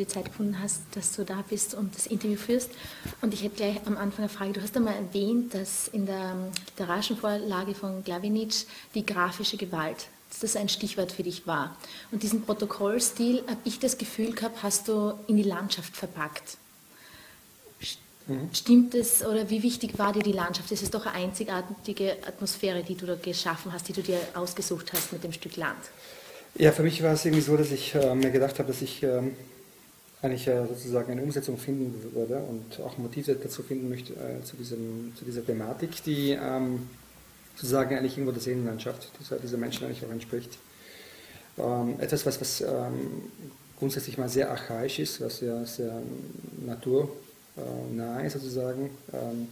die Zeit gefunden hast, dass du da bist und das Interview führst. Und ich hätte gleich am Anfang eine Frage. Du hast einmal erwähnt, dass in der literarischen Vorlage von Glavinic die grafische Gewalt dass das ein Stichwort für dich war. Und diesen Protokollstil, habe ich das Gefühl gehabt, hast du in die Landschaft verpackt. Mhm. Stimmt es oder wie wichtig war dir die Landschaft? Es ist doch eine einzigartige Atmosphäre, die du da geschaffen hast, die du dir ausgesucht hast mit dem Stück Land. Ja, für mich war es irgendwie so, dass ich äh, mir gedacht habe, dass ich ähm, eigentlich äh, sozusagen eine Umsetzung finden würde und auch Motive dazu finden möchte äh, zu, diesem, zu dieser Thematik, die ähm, sozusagen eigentlich irgendwo der Seelenlandschaft dieser, dieser Menschen eigentlich auch entspricht. Ähm, etwas, was, was ähm, grundsätzlich mal sehr archaisch ist, was ja sehr naturnah ist sozusagen. Ähm,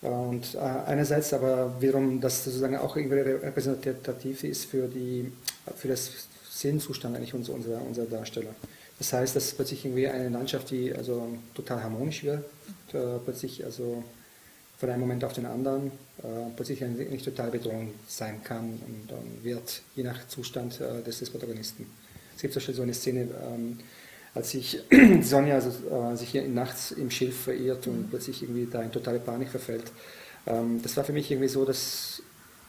und äh, einerseits aber wiederum, dass sozusagen auch irgendwie repräsentativ ist für, die, für das Seelenzustand eigentlich unserer, unserer Darsteller. Das heißt, dass plötzlich irgendwie eine Landschaft, die also total harmonisch wird, äh, plötzlich also von einem Moment auf den anderen äh, plötzlich nicht total Bedrohung sein kann und dann wird, je nach Zustand äh, des, des, Protagonisten. Es gibt zum Beispiel so eine Szene, ähm, als sich Sonja also, äh, sich hier nachts im Schilf verirrt und plötzlich irgendwie da in totale Panik verfällt. Ähm, das war für mich irgendwie so, dass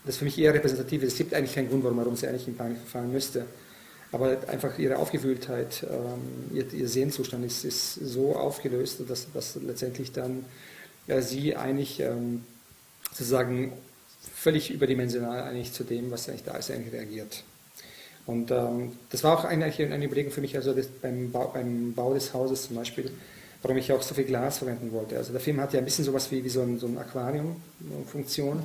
das für mich eher repräsentativ ist. Es gibt eigentlich keinen Grund, warum sie eigentlich in Panik verfallen müsste. Aber einfach ihre Aufgewühltheit, ähm, ihr, ihr Sehnzustand ist, ist so aufgelöst, dass, dass letztendlich dann ja, sie eigentlich ähm, sozusagen völlig überdimensional eigentlich zu dem, was eigentlich da ist, eigentlich reagiert. Und ähm, das war auch eigentlich eine Überlegung für mich, also beim, Bau, beim Bau des Hauses zum Beispiel, warum ich auch so viel Glas verwenden wollte. Also der Film hat ja ein bisschen sowas wie, wie so, ein, so ein Aquarium-Funktion, äh,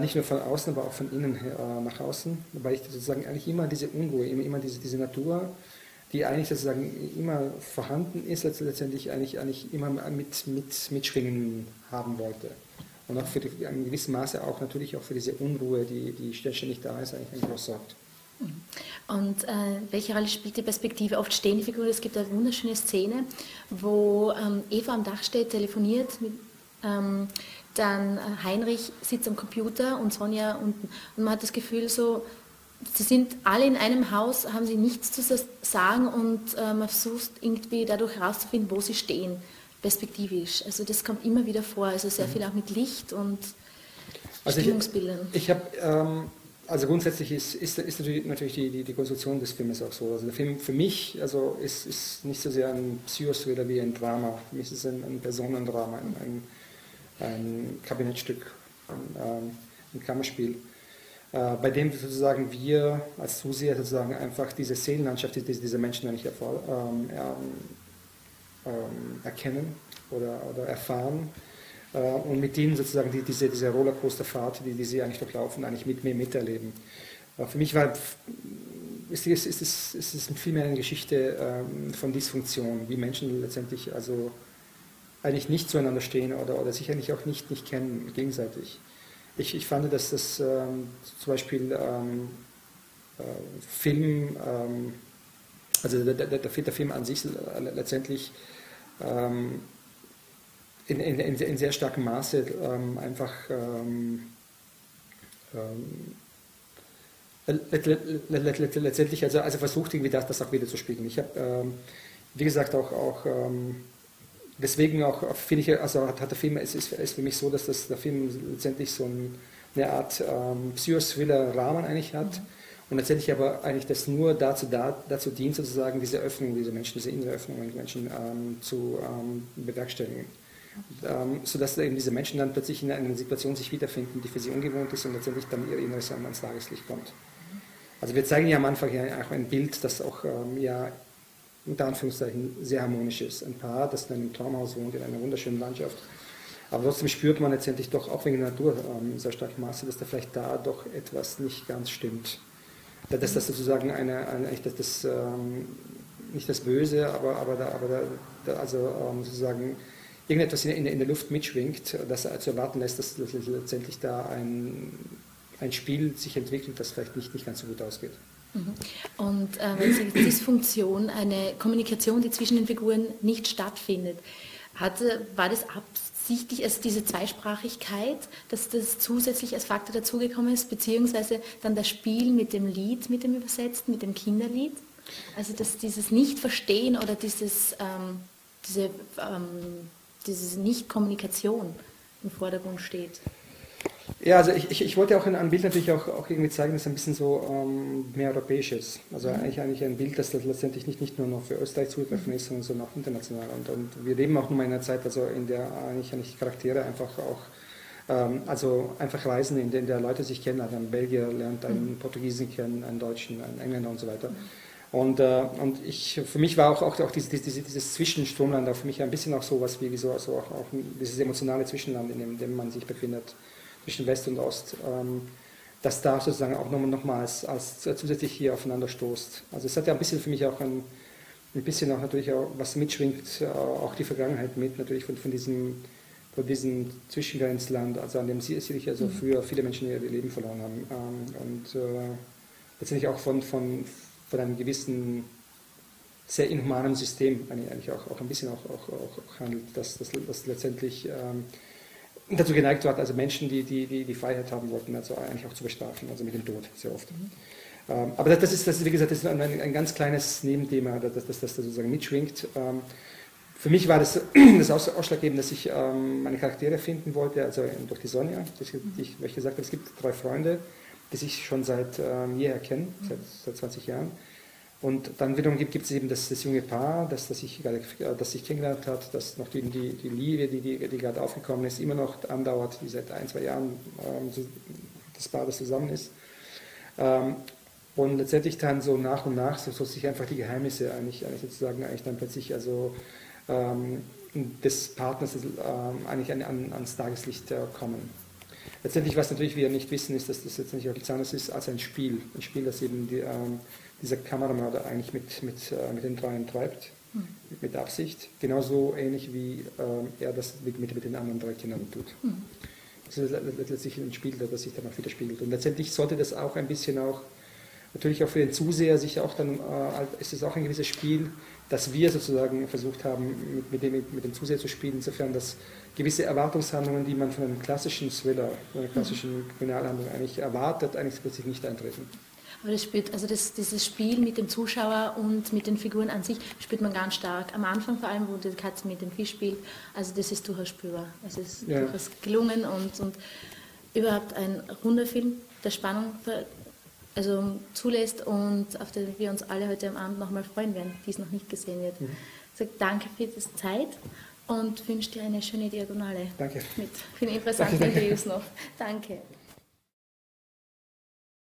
nicht nur von außen, aber auch von innen äh, nach außen, weil ich sozusagen eigentlich immer diese Unruhe, immer, diese, diese Natur die eigentlich sozusagen immer vorhanden ist, letztendlich eigentlich, eigentlich immer mit, mit, mitschwingen haben wollte. Und auch für die, in gewissem Maße auch natürlich auch für diese Unruhe, die, die ständig da ist, eigentlich ein groß sorgt. Und äh, welche Rolle spielt die Perspektive? Oft stehen die Figuren, es gibt eine wunderschöne Szene, wo ähm, Eva am Dach steht, telefoniert mit, ähm, dann äh, Heinrich sitzt am Computer und Sonja unten. Und man hat das Gefühl so, sie sind alle in einem Haus, haben sie nichts zu sagen und äh, man versucht irgendwie dadurch herauszufinden, wo sie stehen, perspektivisch. Also das kommt immer wieder vor, also sehr mhm. viel auch mit Licht und also Stimmungsbildern. Ich, ich habe, ähm, also grundsätzlich ist, ist, ist natürlich die, die, die, Konstruktion des Filmes auch so. Also der Film für mich also ist, ist nicht so sehr ein Psychothriller wie ein Drama. Für mich ist es ein, ein Personendrama, ein, ein, ein Kabinettstück, ein, ähm, ein Kammerspiel. Äh, bei dem sozusagen wir als Zuseher sozusagen einfach diese Seelenlandschaft, die diese Menschen eigentlich ähm, ähm, erkennen oder, oder erfahren äh, und mit denen sozusagen die, diese, diese Rollercoasterfahrt, die, die sie eigentlich durchlaufen, eigentlich mit mir miterleben. Äh, für mich war, ist, ist, ist, es, ist es vielmehr eine Geschichte ähm, von Dysfunktion, wie Menschen letztendlich also eigentlich nicht zueinander stehen oder, oder sich eigentlich auch nicht, nicht kennen gegenseitig. Ich, ich fand, dass das ähm, zum Beispiel ähm, äh, Film, ähm, also der, der, der, Film an sich letztendlich ähm, in, in, in, sehr starkem Maße ähm, einfach ähm, letztendlich also, also versucht irgendwie das, das auch wieder zu spiegeln. Ich habe, wie gesagt, auch, auch deswegen auch, finde ich, also hat, hat, der Film, es ist, ist, für mich so, dass das, der Film letztendlich so ein, eine Art ähm, Psychothriller-Rahmen eigentlich hat mhm. und letztendlich aber eigentlich das nur dazu, da, dazu dient, sozusagen diese Öffnung dieser Menschen, diese innere Öffnung der Menschen ähm, zu ähm, bewerkstelligen. Ähm, sodass eben diese Menschen dann plötzlich in einer Situation sich wiederfinden, die für sie ungewohnt ist und letztendlich dann ihr Inneres ans Tageslicht kommt. Also wir zeigen ja am Anfang ja auch ein Bild, das auch ähm, ja unter Anführungszeichen sehr harmonisch ist. Ein Paar, das in einem Traumhaus wohnt, in einer wunderschönen Landschaft. Aber trotzdem spürt man letztendlich doch auch wegen der Natur ähm, sehr stark Maße, dass da vielleicht da doch etwas nicht ganz stimmt. Dass das sozusagen eine, eine das, das ähm, nicht das Böse, aber, aber, da, aber da, da also ähm, sozusagen irgendetwas in, in, der Luft mitschwingt, das zu erwarten lässt, dass letztendlich da ein, ein Spiel sich entwickelt, das vielleicht nicht, nicht ganz so gut ausgeht. Mhm. Und äh, wenn Sie Dysfunktion, eine Kommunikation, die zwischen den Figuren nicht stattfindet, hatte, war das absichtlich, also diese Zweisprachigkeit, dass das zusätzlich als Faktor dazugekommen ist, beziehungsweise dann das Spiel mit dem Lied, mit dem Übersetzten, mit dem Kinderlied? Also dass dieses Nicht-Verstehen oder dieses, ähm, diese, ähm, diese Nicht-Kommunikation im Vordergrund steht. Ja, also ich, ich, ich wollte auch in einem Bild natürlich auch, auch irgendwie zeigen, dass es ein bisschen so ähm, mehr europäisch ist. Also mhm. eigentlich, eigentlich ein Bild, das letztendlich nicht, nicht nur noch für Österreich zugegriffen ist, sondern, sondern auch international. Und, und wir leben auch nun mal in einer Zeit, also in der eigentlich, eigentlich Charaktere einfach auch ähm, also einfach Reisen, in denen der Leute sich kennen. Also ein Belgier lernt einen mhm. Portugiesen kennen, einen Deutschen, einen Engländer und so weiter. Mhm. Und, äh, und ich, für mich war auch, auch, auch dieses, dieses, dieses Zwischenstromland auch für mich ein bisschen auch so was wie, wie so, also auch, auch dieses emotionale Zwischenland, in dem, in dem man sich befindet zwischen West und Ost, ähm, dass da sozusagen auch nochmal noch als, als zusätzlich hier aufeinander stoßt. Also es hat ja ein bisschen für mich auch ein, ein bisschen auch natürlich auch was mitschwingt, äh, auch die Vergangenheit mit, natürlich von, von diesem von diesem Zwischengrenzland, also an dem sicherlich also mhm. früher viele Menschen ihr Leben verloren haben. Ähm, und äh, letztendlich auch von, von, von einem gewissen sehr inhumanen System eigentlich auch, auch ein bisschen auch, auch, auch handelt, das, das, das letztendlich ähm, dazu geneigt hat, also Menschen, die, die, die die Freiheit haben wollten, also eigentlich auch zu bestrafen, also mit dem Tod sehr oft. Mhm. Ähm, aber das ist, das ist, wie gesagt, das ist ein, ein ganz kleines Nebenthema, das das, das sozusagen mitschwingt. Ähm, für mich war das, das ausschlaggebend, dass ich ähm, meine Charaktere finden wollte, also durch die Sonja, die ich, weil ich gesagt habe, es gibt drei Freunde, die sich schon seit ähm, jeher kennen, seit, seit 20 Jahren. Und dann wiederum gibt, es eben das, das, junge Paar, das, das, ich, das sich kennengelernt hat, das noch die, die, die Liebe, die, die, die, gerade aufgekommen ist, immer noch andauert, die seit ein, zwei Jahren ähm, so, das Paar, das zusammen ist. Ähm, und letztendlich dann so nach und nach so, so sich einfach die Geheimnisse eigentlich, eigentlich sozusagen eigentlich dann plötzlich also ähm, des Partners ähm, eigentlich an, an, ans Tageslicht äh, kommen. Letztendlich, was natürlich wir nicht wissen, ist, dass das letztendlich auch nichts anderes ist als ein Spiel. Ein Spiel, das eben die, ähm, dieser Kameramörder eigentlich mit, mit, äh, mit den dreien treibt, mhm. mit Absicht. Genauso ähnlich wie äh, er das mit, mit, mit, den anderen drei Kindern tut. Mhm. Das ist letztlich ein Spiel, das sich dann auch widerspiegelt. Und letztendlich sollte das auch ein bisschen auch, natürlich auch für den Zuseher sich auch dann, äh, ist es auch ein gewisses Spiel, dass wir sozusagen versucht haben, mit, mit, dem, mit dem Zuseher zu spielen, insofern, dass gewisse Erwartungshandlungen, die man von einem klassischen Thriller, von einer klassischen Kriminalhandlung eigentlich erwartet, eigentlich plötzlich nicht eintreten. Aber das spürt, also das, dieses Spiel mit dem Zuschauer und mit den Figuren an sich spürt man ganz stark. Am Anfang vor allem, wo die Katze mit dem Fisch spielt, also das ist durchaus spürbar. Es ist ja. durchaus gelungen und, und überhaupt ein runder Film, der Spannung also zulässt und auf den wir uns alle heute am Abend nochmal freuen werden, die es noch nicht gesehen wird. Mhm. Also danke für die Zeit und wünsche dir eine schöne Diagonale. Danke. Mit vielen interessanten danke, Interviews noch. Danke.